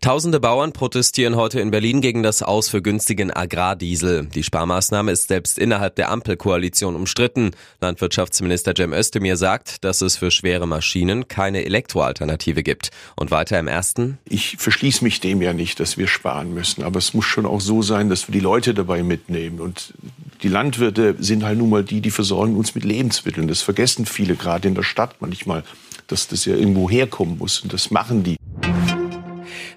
Tausende Bauern protestieren heute in Berlin gegen das Aus für günstigen Agrardiesel. Die Sparmaßnahme ist selbst innerhalb der Ampelkoalition umstritten. Landwirtschaftsminister Cem Özdemir sagt, dass es für schwere Maschinen keine Elektroalternative gibt. Und weiter im ersten. Ich verschließe mich dem ja nicht, dass wir sparen müssen. Aber es muss schon auch so sein, dass wir die Leute dabei mitnehmen. Und die Landwirte sind halt nun mal die, die versorgen uns mit Lebensmitteln. Das vergessen viele gerade in der Stadt manchmal, dass das ja irgendwo herkommen muss. Und das machen die.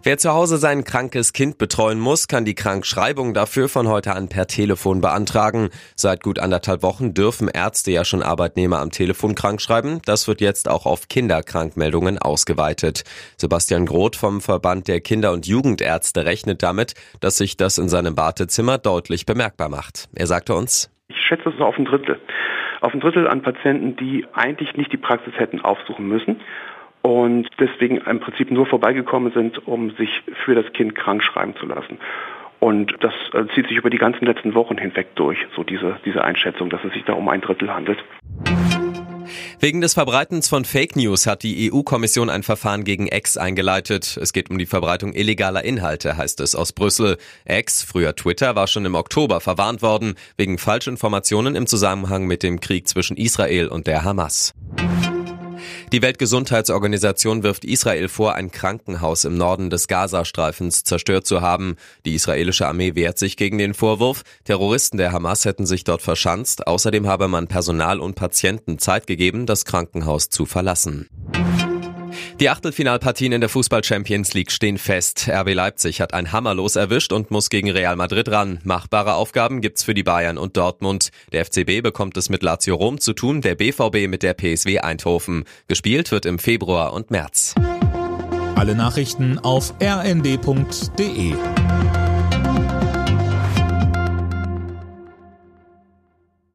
Wer zu Hause sein krankes Kind betreuen muss, kann die Krankschreibung dafür von heute an per Telefon beantragen. Seit gut anderthalb Wochen dürfen Ärzte ja schon Arbeitnehmer am Telefon krankschreiben. Das wird jetzt auch auf Kinderkrankmeldungen ausgeweitet. Sebastian Groth vom Verband der Kinder- und Jugendärzte rechnet damit, dass sich das in seinem Wartezimmer deutlich bemerkbar macht. Er sagte uns, ich schätze es so auf ein Drittel. Auf ein Drittel an Patienten, die eigentlich nicht die Praxis hätten aufsuchen müssen und deswegen im Prinzip nur vorbeigekommen sind, um sich für das Kind krank schreiben zu lassen. Und das äh, zieht sich über die ganzen letzten Wochen hinweg durch, so diese, diese Einschätzung, dass es sich da um ein Drittel handelt. Wegen des Verbreitens von Fake News hat die EU-Kommission ein Verfahren gegen X eingeleitet. Es geht um die Verbreitung illegaler Inhalte, heißt es aus Brüssel. X, früher Twitter, war schon im Oktober verwarnt worden wegen Falschinformationen im Zusammenhang mit dem Krieg zwischen Israel und der Hamas. Die Weltgesundheitsorganisation wirft Israel vor, ein Krankenhaus im Norden des Gazastreifens zerstört zu haben. Die israelische Armee wehrt sich gegen den Vorwurf. Terroristen der Hamas hätten sich dort verschanzt. Außerdem habe man Personal und Patienten Zeit gegeben, das Krankenhaus zu verlassen. Die Achtelfinalpartien in der Fußball Champions League stehen fest. RB Leipzig hat ein Hammerlos erwischt und muss gegen Real Madrid ran. Machbare Aufgaben gibt's für die Bayern und Dortmund. Der FCB bekommt es mit Lazio Rom zu tun, der BVB mit der PSW Eindhoven. Gespielt wird im Februar und März. Alle Nachrichten auf rnd.de